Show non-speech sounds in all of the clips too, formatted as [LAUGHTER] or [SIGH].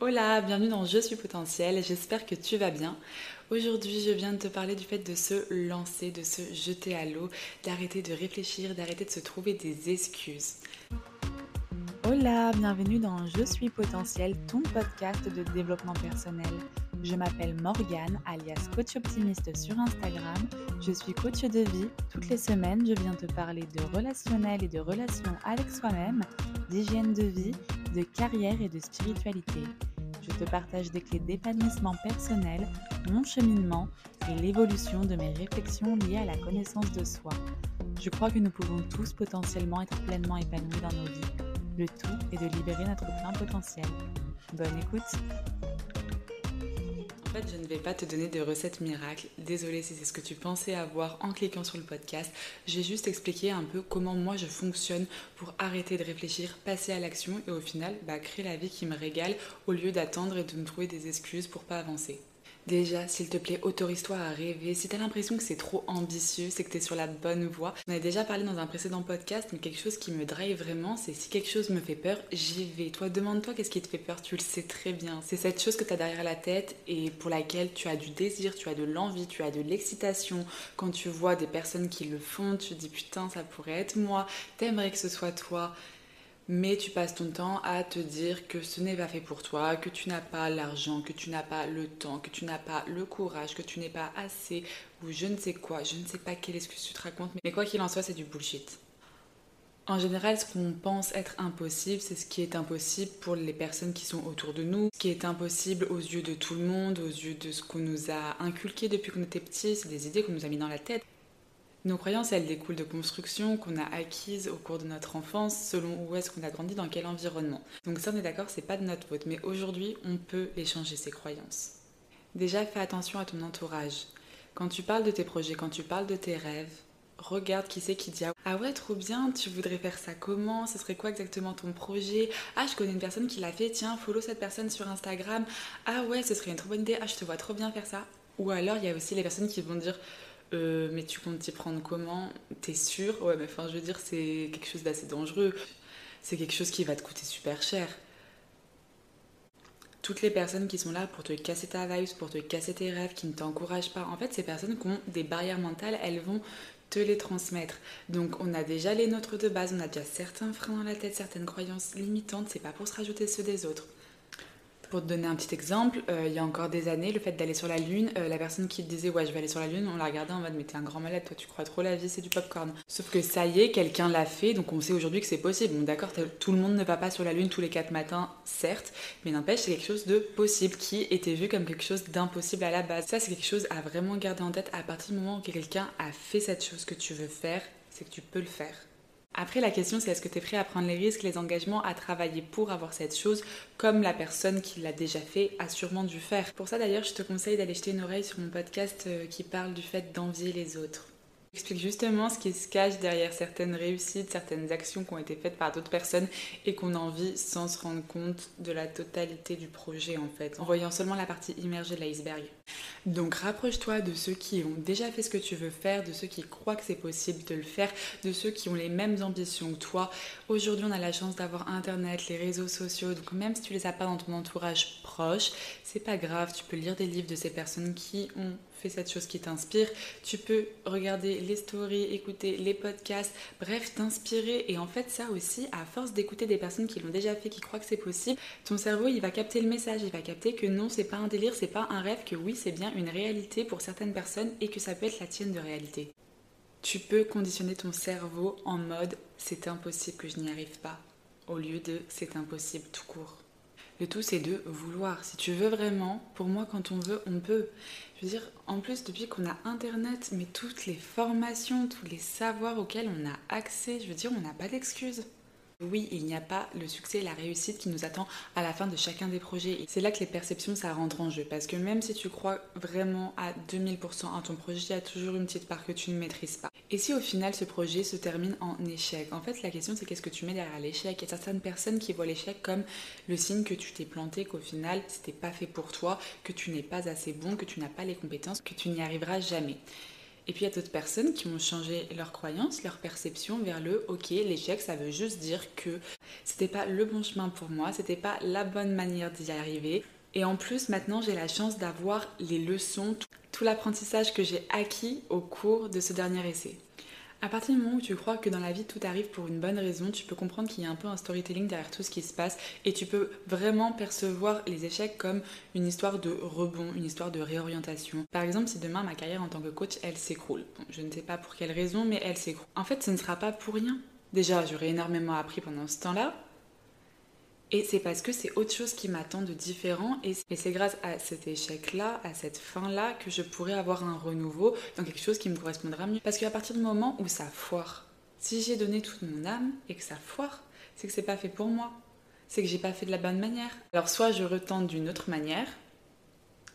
Hola, bienvenue dans Je suis potentiel, j'espère que tu vas bien. Aujourd'hui, je viens de te parler du fait de se lancer, de se jeter à l'eau, d'arrêter de réfléchir, d'arrêter de se trouver des excuses. Hola, bienvenue dans Je suis potentiel, ton podcast de développement personnel. Je m'appelle Morgane, alias coach optimiste sur Instagram. Je suis coach de vie. Toutes les semaines, je viens te parler de relationnel et de relations avec soi-même, d'hygiène de vie, de carrière et de spiritualité je te partage des clés d'épanouissement personnel, mon cheminement et l'évolution de mes réflexions liées à la connaissance de soi. Je crois que nous pouvons tous potentiellement être pleinement épanouis dans nos vies. Le tout est de libérer notre plein potentiel. Bonne écoute fait, je ne vais pas te donner de recettes miracles. Désolée si c'est ce que tu pensais avoir en cliquant sur le podcast. Je vais juste expliquer un peu comment moi je fonctionne pour arrêter de réfléchir, passer à l'action et au final bah, créer la vie qui me régale au lieu d'attendre et de me trouver des excuses pour pas avancer. Déjà, s'il te plaît, autorise-toi à rêver. Si t'as l'impression que c'est trop ambitieux, c'est que t'es sur la bonne voie. On a déjà parlé dans un précédent podcast, mais quelque chose qui me drive vraiment, c'est si quelque chose me fait peur, j'y vais. Toi, demande-toi qu'est-ce qui te fait peur, tu le sais très bien. C'est cette chose que t'as derrière la tête et pour laquelle tu as du désir, tu as de l'envie, tu as de l'excitation. Quand tu vois des personnes qui le font, tu te dis putain, ça pourrait être moi, t'aimerais que ce soit toi mais tu passes ton temps à te dire que ce n'est pas fait pour toi, que tu n'as pas l'argent, que tu n'as pas le temps, que tu n'as pas le courage, que tu n'es pas assez, ou je ne sais quoi, je ne sais pas quelle excuse tu te racontes, mais quoi qu'il en soit, c'est du bullshit. En général, ce qu'on pense être impossible, c'est ce qui est impossible pour les personnes qui sont autour de nous. Ce qui est impossible aux yeux de tout le monde, aux yeux de ce qu'on nous a inculqué depuis qu'on était petit, c'est des idées qu'on nous a mis dans la tête. Nos croyances, elles découlent de constructions qu'on a acquises au cours de notre enfance, selon où est-ce qu'on a grandi, dans quel environnement. Donc ça, on est d'accord, c'est pas de notre faute, mais aujourd'hui, on peut les changer, ces croyances. Déjà, fais attention à ton entourage. Quand tu parles de tes projets, quand tu parles de tes rêves, regarde qui c'est qui dit Ah ouais, trop bien, tu voudrais faire ça comment? Ce serait quoi exactement ton projet? Ah, je connais une personne qui l'a fait, tiens, follow cette personne sur Instagram. Ah ouais, ce serait une trop bonne idée, ah, je te vois trop bien faire ça. Ou alors, il y a aussi les personnes qui vont dire euh, mais tu comptes t'y prendre comment? T'es sûr? Ouais, mais enfin, je veux dire, c'est quelque chose d'assez dangereux. C'est quelque chose qui va te coûter super cher. Toutes les personnes qui sont là pour te casser ta vibe, pour te casser tes rêves, qui ne t'encouragent pas, en fait, ces personnes qui ont des barrières mentales, elles vont te les transmettre. Donc on a déjà les nôtres de base, on a déjà certains freins dans la tête, certaines croyances limitantes, c'est pas pour se rajouter ceux des autres. Pour te donner un petit exemple, euh, il y a encore des années, le fait d'aller sur la Lune, euh, la personne qui disait ouais je vais aller sur la Lune, on la regardait en mode mais t'es un grand malade, toi tu crois trop la vie, c'est du popcorn. Sauf que ça y est, quelqu'un l'a fait, donc on sait aujourd'hui que c'est possible. Bon d'accord, tout le monde ne va pas sur la Lune tous les quatre matins, certes, mais n'empêche c'est quelque chose de possible qui était vu comme quelque chose d'impossible à la base. Ça c'est quelque chose à vraiment garder en tête à partir du moment où quelqu'un a fait cette chose que tu veux faire, c'est que tu peux le faire. Après, la question, c'est est-ce que tu es prêt à prendre les risques, les engagements, à travailler pour avoir cette chose, comme la personne qui l'a déjà fait a sûrement dû faire. Pour ça, d'ailleurs, je te conseille d'aller jeter une oreille sur mon podcast euh, qui parle du fait d'envier les autres. Explique justement ce qui se cache derrière certaines réussites, certaines actions qui ont été faites par d'autres personnes et qu'on envie sans se rendre compte de la totalité du projet en fait, en voyant seulement la partie immergée de l'iceberg. Donc rapproche-toi de ceux qui ont déjà fait ce que tu veux faire, de ceux qui croient que c'est possible de le faire, de ceux qui ont les mêmes ambitions que toi. Aujourd'hui, on a la chance d'avoir internet, les réseaux sociaux, donc même si tu les as pas dans ton entourage proche, c'est pas grave, tu peux lire des livres de ces personnes qui ont cette chose qui t'inspire. Tu peux regarder les stories, écouter les podcasts, bref, t'inspirer. Et en fait, ça aussi, à force d'écouter des personnes qui l'ont déjà fait, qui croient que c'est possible, ton cerveau, il va capter le message, il va capter que non, c'est pas un délire, c'est pas un rêve, que oui, c'est bien une réalité pour certaines personnes et que ça peut être la tienne de réalité. Tu peux conditionner ton cerveau en mode c'est impossible que je n'y arrive pas, au lieu de c'est impossible tout court. Le tout, c'est de vouloir. Si tu veux vraiment, pour moi, quand on veut, on peut. Je veux dire, en plus, depuis qu'on a Internet, mais toutes les formations, tous les savoirs auxquels on a accès, je veux dire, on n'a pas d'excuses. Oui, il n'y a pas le succès et la réussite qui nous attend à la fin de chacun des projets. C'est là que les perceptions, ça rentre en jeu. Parce que même si tu crois vraiment à 2000% à ton projet, il y a toujours une petite part que tu ne maîtrises pas. Et si au final ce projet se termine en échec? En fait, la question c'est qu'est-ce que tu mets derrière l'échec? Il y a certaines personnes qui voient l'échec comme le signe que tu t'es planté, qu'au final c'était pas fait pour toi, que tu n'es pas assez bon, que tu n'as pas les compétences, que tu n'y arriveras jamais. Et puis il y a d'autres personnes qui ont changé leur croyance, leur perception vers le ok, l'échec, ça veut juste dire que c'était pas le bon chemin pour moi, c'était pas la bonne manière d'y arriver. Et en plus, maintenant, j'ai la chance d'avoir les leçons, tout l'apprentissage que j'ai acquis au cours de ce dernier essai. À partir du moment où tu crois que dans la vie tout arrive pour une bonne raison, tu peux comprendre qu'il y a un peu un storytelling derrière tout ce qui se passe et tu peux vraiment percevoir les échecs comme une histoire de rebond, une histoire de réorientation. Par exemple, si demain ma carrière en tant que coach, elle s'écroule. je ne sais pas pour quelle raison, mais elle s'écroule. En fait, ce ne sera pas pour rien. Déjà, j'aurais énormément appris pendant ce temps-là, et c'est parce que c'est autre chose qui m'attend de différent. Et c'est grâce à cet échec-là, à cette fin-là, que je pourrais avoir un renouveau dans quelque chose qui me correspondra mieux. Parce qu'à partir du moment où ça foire, si j'ai donné toute mon âme et que ça foire, c'est que c'est pas fait pour moi. C'est que j'ai pas fait de la bonne manière. Alors soit je retente d'une autre manière,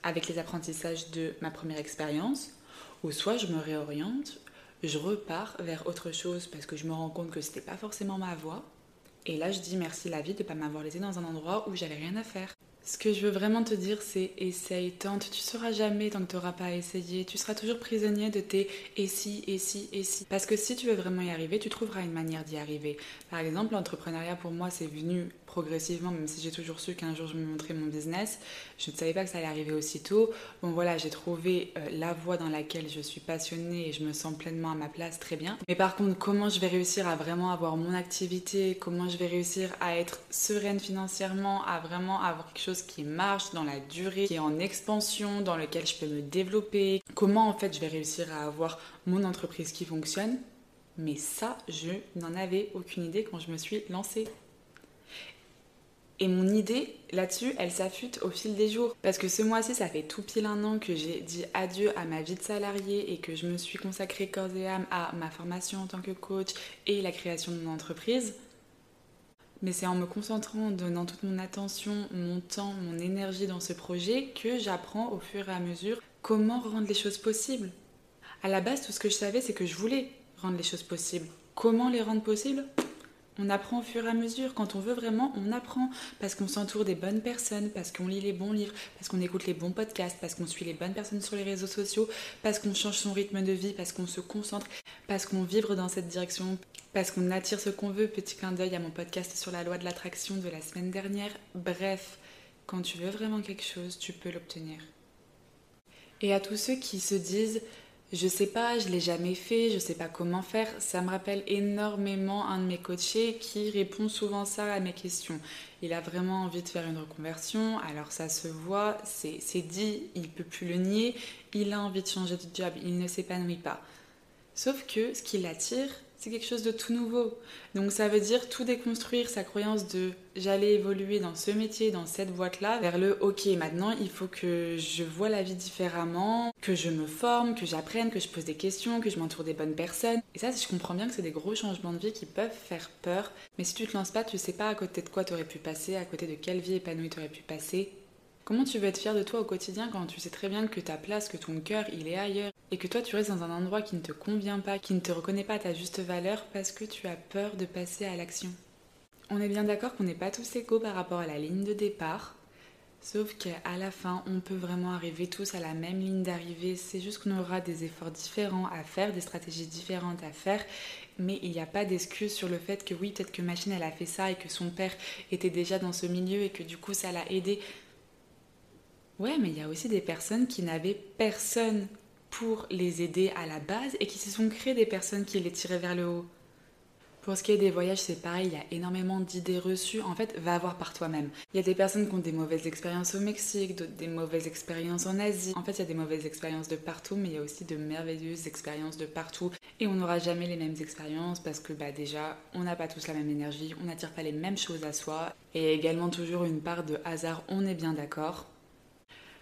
avec les apprentissages de ma première expérience, ou soit je me réoriente, je repars vers autre chose parce que je me rends compte que c'était pas forcément ma voie et là, je dis merci la vie de ne pas m'avoir laissé dans un endroit où j'avais rien à faire. Ce que je veux vraiment te dire, c'est essaye, tente. Tu sauras jamais tant que tu n'auras pas essayé. Tu seras toujours prisonnier de tes et si, et si, et si. Parce que si tu veux vraiment y arriver, tu trouveras une manière d'y arriver. Par exemple, l'entrepreneuriat pour moi, c'est venu progressivement, même si j'ai toujours su qu'un jour je me montrais mon business, je ne savais pas que ça allait arriver aussitôt. Bon voilà, j'ai trouvé euh, la voie dans laquelle je suis passionnée et je me sens pleinement à ma place, très bien. Mais par contre, comment je vais réussir à vraiment avoir mon activité, comment je vais réussir à être sereine financièrement, à vraiment avoir quelque chose qui marche dans la durée, qui est en expansion, dans lequel je peux me développer, comment en fait je vais réussir à avoir mon entreprise qui fonctionne? Mais ça, je n'en avais aucune idée quand je me suis lancée. Et mon idée là-dessus, elle s'affûte au fil des jours. Parce que ce mois-ci, ça fait tout pile un an que j'ai dit adieu à ma vie de salarié et que je me suis consacrée corps et âme à ma formation en tant que coach et la création de mon entreprise. Mais c'est en me concentrant, en donnant toute mon attention, mon temps, mon énergie dans ce projet que j'apprends au fur et à mesure comment rendre les choses possibles. À la base, tout ce que je savais, c'est que je voulais rendre les choses possibles. Comment les rendre possibles? On apprend au fur et à mesure. Quand on veut vraiment, on apprend. Parce qu'on s'entoure des bonnes personnes, parce qu'on lit les bons livres, parce qu'on écoute les bons podcasts, parce qu'on suit les bonnes personnes sur les réseaux sociaux, parce qu'on change son rythme de vie, parce qu'on se concentre, parce qu'on vibre dans cette direction, parce qu'on attire ce qu'on veut. Petit clin d'œil à mon podcast sur la loi de l'attraction de la semaine dernière. Bref, quand tu veux vraiment quelque chose, tu peux l'obtenir. Et à tous ceux qui se disent je sais pas, je l'ai jamais fait, je sais pas comment faire. Ça me rappelle énormément un de mes coachés qui répond souvent ça à mes questions. Il a vraiment envie de faire une reconversion, alors ça se voit, c'est dit, il peut plus le nier. Il a envie de changer de job, il ne s'épanouit pas. Sauf que ce qui l'attire, c'est quelque chose de tout nouveau. Donc ça veut dire tout déconstruire sa croyance de j'allais évoluer dans ce métier, dans cette boîte-là, vers le ok, maintenant il faut que je vois la vie différemment, que je me forme, que j'apprenne, que je pose des questions, que je m'entoure des bonnes personnes. Et ça, je comprends bien que c'est des gros changements de vie qui peuvent faire peur, mais si tu te lances pas, tu sais pas à côté de quoi tu aurais pu passer, à côté de quelle vie épanouie tu aurais pu passer. Comment tu veux être fier de toi au quotidien quand tu sais très bien que ta place, que ton cœur, il est ailleurs et que toi tu restes dans un endroit qui ne te convient pas, qui ne te reconnaît pas à ta juste valeur parce que tu as peur de passer à l'action? On est bien d'accord qu'on n'est pas tous égaux par rapport à la ligne de départ, sauf qu'à la fin on peut vraiment arriver tous à la même ligne d'arrivée, c'est juste qu'on aura des efforts différents à faire, des stratégies différentes à faire mais il n'y a pas d'excuse sur le fait que oui, peut-être que Machine elle a fait ça et que son père était déjà dans ce milieu et que du coup ça l'a aidé. Ouais, mais il y a aussi des personnes qui n'avaient personne pour les aider à la base et qui se sont créées des personnes qui les tiraient vers le haut. Pour ce qui est des voyages, c'est pareil, il y a énormément d'idées reçues. En fait, va voir par toi-même. Il y a des personnes qui ont des mauvaises expériences au Mexique, d'autres des mauvaises expériences en Asie. En fait, il y a des mauvaises expériences de partout, mais il y a aussi de merveilleuses expériences de partout. Et on n'aura jamais les mêmes expériences parce que bah déjà, on n'a pas tous la même énergie, on n'attire pas les mêmes choses à soi. Et également toujours une part de hasard, on est bien d'accord.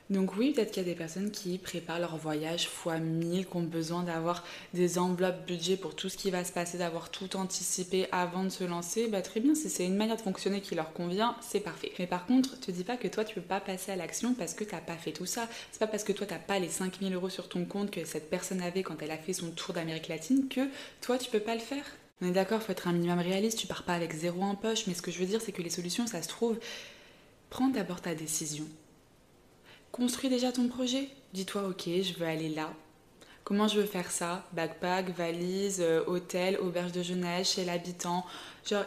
Donc oui, peut-être qu'il y a des personnes qui préparent leur voyage fois 1000, qui ont besoin d'avoir des enveloppes budget pour tout ce qui va se passer, d'avoir tout anticipé avant de se lancer. Bah très bien, si c'est une manière de fonctionner qui leur convient, c'est parfait. Mais par contre, te dis pas que toi tu peux pas passer à l'action parce que t'as pas fait tout ça. C'est pas parce que toi t'as pas les 5000 euros sur ton compte que cette personne avait quand elle a fait son tour d'Amérique latine que toi tu peux pas le faire. On est d'accord, faut être un minimum réaliste, tu pars pas avec zéro en poche, mais ce que je veux dire c'est que les solutions, ça se trouve. Prends d'abord ta décision Construis déjà ton projet. Dis-toi, ok, je veux aller là. Comment je veux faire ça? Backpack, valise, euh, hôtel, auberge de jeunesse, chez l'habitant. Genre,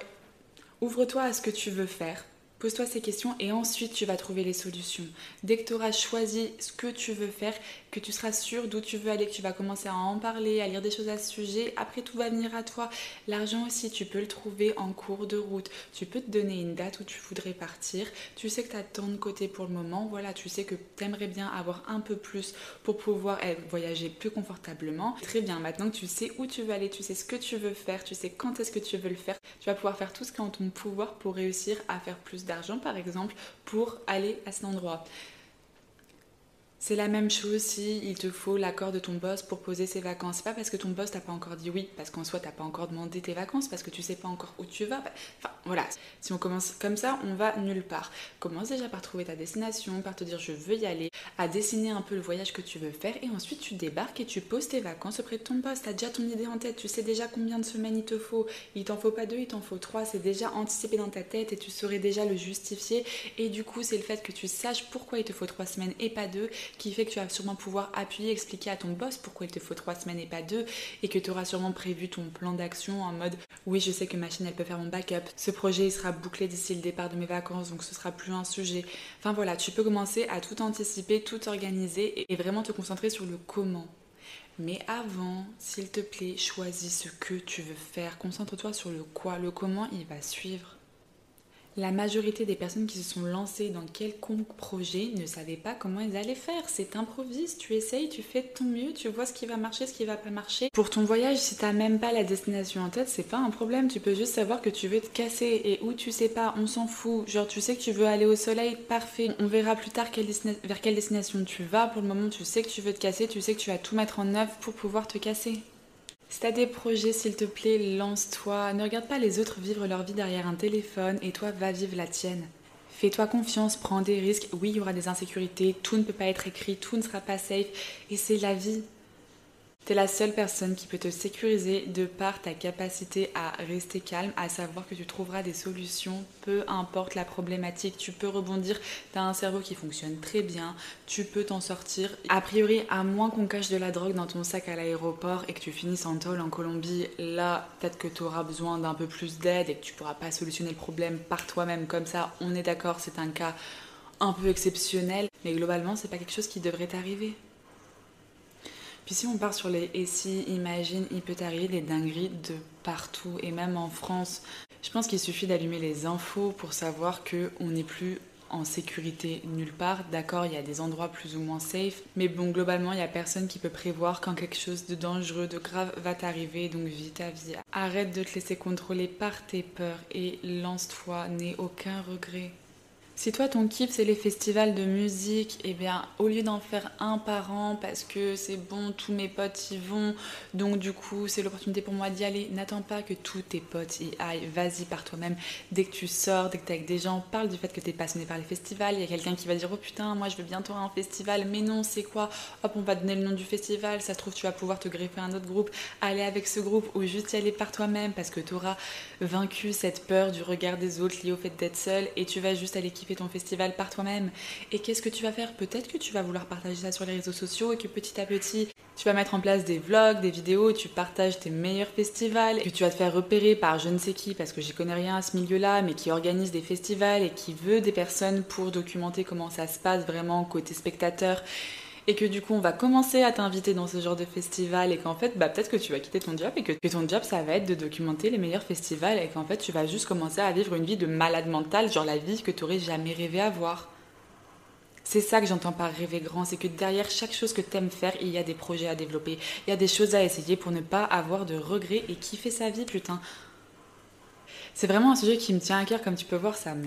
ouvre-toi à ce que tu veux faire. Pose-toi ces questions et ensuite tu vas trouver les solutions. Dès que tu auras choisi ce que tu veux faire, que tu seras sûr d'où tu veux aller, que tu vas commencer à en parler, à lire des choses à ce sujet, après tout va venir à toi. L'argent aussi, tu peux le trouver en cours de route. Tu peux te donner une date où tu voudrais partir. Tu sais que tu as tant de côté pour le moment. Voilà, tu sais que tu aimerais bien avoir un peu plus pour pouvoir eh, voyager plus confortablement. Très bien, maintenant que tu sais où tu veux aller, tu sais ce que tu veux faire, tu sais quand est-ce que tu veux le faire, tu vas pouvoir faire tout ce qui est en ton pouvoir pour réussir à faire plus d'argent, par exemple, pour aller à cet endroit. C'est la même chose si il te faut l'accord de ton boss pour poser ses vacances. C'est pas parce que ton boss t'a pas encore dit oui, parce qu'en soi t'as pas encore demandé tes vacances, parce que tu sais pas encore où tu vas. Enfin voilà, si on commence comme ça, on va nulle part. Commence déjà par trouver ta destination, par te dire je veux y aller, à dessiner un peu le voyage que tu veux faire, et ensuite tu débarques et tu poses tes vacances auprès de ton boss. T'as déjà ton idée en tête, tu sais déjà combien de semaines il te faut. Il t'en faut pas deux, il t'en faut trois. C'est déjà anticipé dans ta tête et tu saurais déjà le justifier. Et du coup, c'est le fait que tu saches pourquoi il te faut trois semaines et pas deux qui fait que tu vas sûrement pouvoir appuyer, expliquer à ton boss pourquoi il te faut trois semaines et pas deux, et que tu auras sûrement prévu ton plan d'action en mode oui, je sais que ma chaîne elle peut faire mon backup, ce projet il sera bouclé d'ici le départ de mes vacances, donc ce sera plus un sujet. Enfin voilà, tu peux commencer à tout anticiper, tout organiser et vraiment te concentrer sur le comment. Mais avant, s'il te plaît, choisis ce que tu veux faire. Concentre-toi sur le quoi. Le comment, il va suivre. La majorité des personnes qui se sont lancées dans quelconque projet ne savaient pas comment ils allaient faire. C'est improvise, tu essayes, tu fais de ton mieux, tu vois ce qui va marcher, ce qui va pas marcher. Pour ton voyage, si t'as même pas la destination en tête, c'est pas un problème. Tu peux juste savoir que tu veux te casser et où tu sais pas, on s'en fout. Genre tu sais que tu veux aller au soleil, parfait. On verra plus tard vers quelle destination tu vas. Pour le moment, tu sais que tu veux te casser, tu sais que tu vas tout mettre en œuvre pour pouvoir te casser. Si t'as des projets, s'il te plaît, lance-toi. Ne regarde pas les autres vivre leur vie derrière un téléphone et toi, va vivre la tienne. Fais-toi confiance, prends des risques. Oui, il y aura des insécurités, tout ne peut pas être écrit, tout ne sera pas safe. Et c'est la vie. T'es la seule personne qui peut te sécuriser de par ta capacité à rester calme, à savoir que tu trouveras des solutions, peu importe la problématique. Tu peux rebondir, t'as un cerveau qui fonctionne très bien, tu peux t'en sortir. A priori, à moins qu'on cache de la drogue dans ton sac à l'aéroport et que tu finisses en tôle en Colombie, là, peut-être que tu auras besoin d'un peu plus d'aide et que tu pourras pas solutionner le problème par toi-même comme ça. On est d'accord, c'est un cas un peu exceptionnel, mais globalement, c'est pas quelque chose qui devrait t'arriver. Puis si on part sur les et si, imagine, il peut arriver des dingueries de partout et même en France. Je pense qu'il suffit d'allumer les infos pour savoir que on n'est plus en sécurité nulle part. D'accord, il y a des endroits plus ou moins safe, mais bon, globalement, il n'y a personne qui peut prévoir quand quelque chose de dangereux, de grave va t'arriver, donc vis ta vie. Arrête de te laisser contrôler par tes peurs et lance-toi, n'aie aucun regret. Si toi ton kiff c'est les festivals de musique, et eh bien au lieu d'en faire un par an parce que c'est bon, tous mes potes y vont, donc du coup c'est l'opportunité pour moi d'y aller, n'attends pas que tous tes potes y aillent, vas-y par toi-même. Dès que tu sors, dès que t'es avec des gens, parle du fait que t'es passionné par les festivals, il y a quelqu'un qui va dire oh putain moi je veux bientôt un festival, mais non c'est quoi? Hop on va donner le nom du festival, ça se trouve tu vas pouvoir te greffer un autre groupe, aller avec ce groupe ou juste y aller par toi-même parce que tu auras vaincu cette peur du regard des autres lié au fait d'être seul et tu vas juste aller kiffer ton festival par toi-même. Et qu'est-ce que tu vas faire? Peut-être que tu vas vouloir partager ça sur les réseaux sociaux et que petit à petit, tu vas mettre en place des vlogs, des vidéos tu partages tes meilleurs festivals, que tu vas te faire repérer par je ne sais qui, parce que j'y connais rien à ce milieu-là, mais qui organise des festivals et qui veut des personnes pour documenter comment ça se passe vraiment côté spectateur et que du coup on va commencer à t'inviter dans ce genre de festival et qu'en fait bah peut-être que tu vas quitter ton job et que, ton job ça va être de documenter les meilleurs festivals et qu'en fait tu vas juste commencer à vivre une vie de malade mental, genre la vie que tu aurais jamais rêvé avoir. C'est ça que j'entends par rêver grand, c'est que derrière chaque chose que tu aimes faire, il y a des projets à développer, il y a des choses à essayer pour ne pas avoir de regrets et kiffer sa vie, putain. C'est vraiment un sujet qui me tient à cœur, comme tu peux voir, ça me,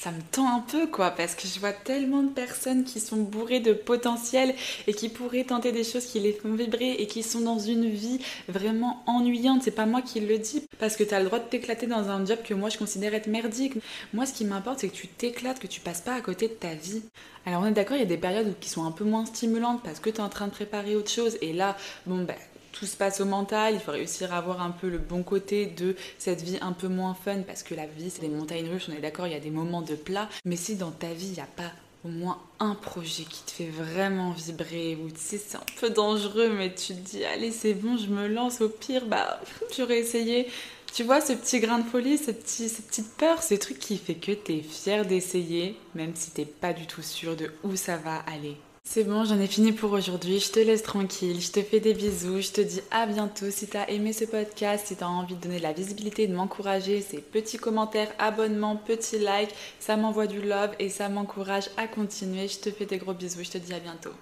ça me tend un peu quoi parce que je vois tellement de personnes qui sont bourrées de potentiel et qui pourraient tenter des choses qui les font vibrer et qui sont dans une vie vraiment ennuyante. C'est pas moi qui le dis parce que tu as le droit de t'éclater dans un job que moi je considère être merdique. Moi ce qui m'importe c'est que tu t'éclates, que tu passes pas à côté de ta vie. Alors on est d'accord, il y a des périodes qui sont un peu moins stimulantes parce que tu es en train de préparer autre chose et là bon ben tout se passe au mental, il faut réussir à avoir un peu le bon côté de cette vie un peu moins fun parce que la vie c'est des montagnes russes, on est d'accord, il y a des moments de plat, mais si dans ta vie il n'y a pas au moins un projet qui te fait vraiment vibrer, ou tu sais, c'est un peu dangereux, mais tu te dis, allez, c'est bon, je me lance, au pire, bah, [LAUGHS] j'aurais essayé. Tu vois, ce petit grain de folie, ce petit, cette petite peur, ce truc qui fait que t'es fier d'essayer, même si t'es pas du tout sûr de où ça va aller. C'est bon, j'en ai fini pour aujourd'hui. Je te laisse tranquille. Je te fais des bisous. Je te dis à bientôt. Si t'as aimé ce podcast, si t'as envie de donner de la visibilité, de m'encourager, c'est petits commentaires, abonnements, petits likes. Ça m'envoie du love et ça m'encourage à continuer. Je te fais des gros bisous. Je te dis à bientôt.